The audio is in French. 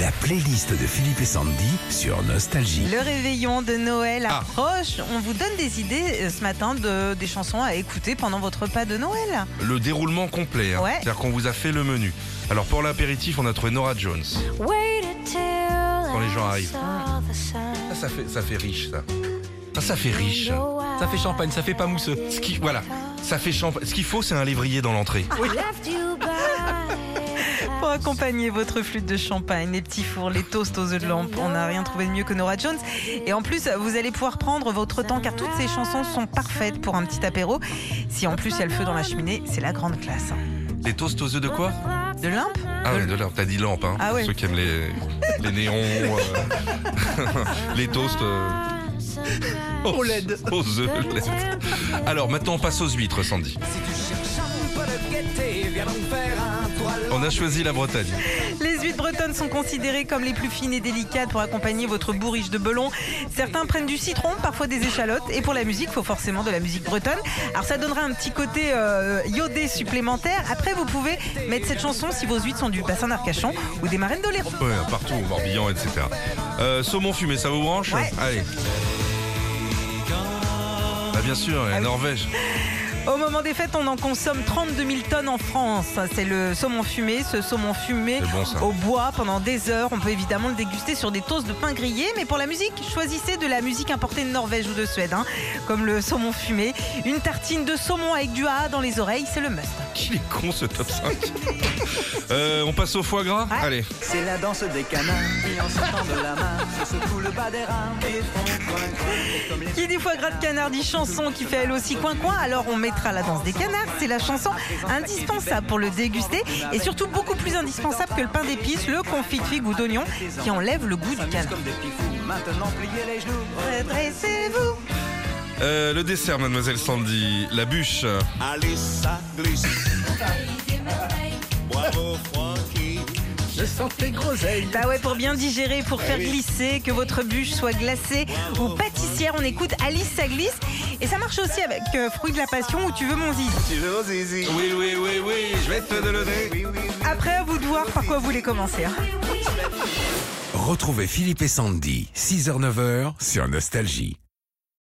La playlist de Philippe et Sandy sur Nostalgie. Le réveillon de Noël Ah. approche. On vous donne des idées euh, ce matin de des chansons à écouter pendant votre repas de Noël. Le déroulement complet. hein. Ouais. C'est-à-dire qu'on vous a fait le menu. Alors pour l'apéritif, on a trouvé Nora Jones. Quand les gens arrivent. Ça, ça fait, ça fait riche, ça. Ça, ça fait riche. Ça fait champagne, ça fait pas mousseux. Ce qui, voilà, ça fait champagne. Ce qu'il faut, c'est un lévrier dans l'entrée. Pour accompagner votre flûte de champagne, les petits fours, les toasts aux œufs de lampe, on n'a rien trouvé de mieux que Nora Jones. Et en plus, vous allez pouvoir prendre votre temps car toutes ces chansons sont parfaites pour un petit apéro. Si en plus il y a le feu dans la cheminée, c'est la grande classe. Les toasts aux œufs de quoi? De lampe? Ah ouais, de lampe. T'as dit lampe, hein. Ah ouais. Ceux qui aiment les, les néons, euh, les toasts. euh, Au LED. Aux œufs LED. Alors maintenant, on passe aux huîtres, Sandy. On a choisi la Bretagne. Les huîtres bretonnes sont considérées comme les plus fines et délicates pour accompagner votre bourriche de belon. Certains prennent du citron, parfois des échalotes. Et pour la musique, il faut forcément de la musique bretonne. Alors ça donnera un petit côté euh, iodé supplémentaire. Après, vous pouvez mettre cette chanson si vos huîtres sont du bassin d'Arcachon ou des marraines d'Oléron. Ouais, partout, au Morbihan, etc. Euh, saumon fumé, ça vous branche Ouais. Allez. Bah bien sûr, Ah et oui. Norvège. Au moment des fêtes, on en consomme 32 000 tonnes en France. C'est le saumon fumé. Ce saumon fumé bon, au bois pendant des heures. On peut évidemment le déguster sur des toasts de pain grillé. Mais pour la musique, choisissez de la musique importée de Norvège ou de Suède, hein, comme le saumon fumé. Une tartine de saumon avec du A dans les oreilles, c'est le must. Qu'il est con ce top 5. Euh, on passe au foie gras Ouais. Allez. C'est la danse des canards qui en sortant de la main se secouent le bas des reins et font coin coin Et comme les Qui dit foie gras de canard dit chanson qui fait elle aussi coin coin. Alors on mettra la danse des canards. C'est la chanson indispensable pour le déguster et surtout beaucoup plus indispensable que le pain d'épices, le confit de figue ou d'oignon qui enlève le goût du canard. comme des petits fous Maintenant pliez les genoux Redressez-vous. Euh, le dessert, mademoiselle Sandy. La bûche. Allez, ça glisse. Tes groseilles. Bah ouais, pour bien digérer, pour faire glisser, que votre bûche soit glacée ou pâtissière, on écoute Alice ça glisse. Et ça marche aussi avec euh, Fruit de la Passion ou Tu veux mon zizi. Tu veux au zizi? Oui, oui, oui, oui, je vais te donner. Après, à vous de voir par quoi vous voulez commencer. hein. Retrouvez Philippe et Sandy, 6h-9h sur Nostalgie.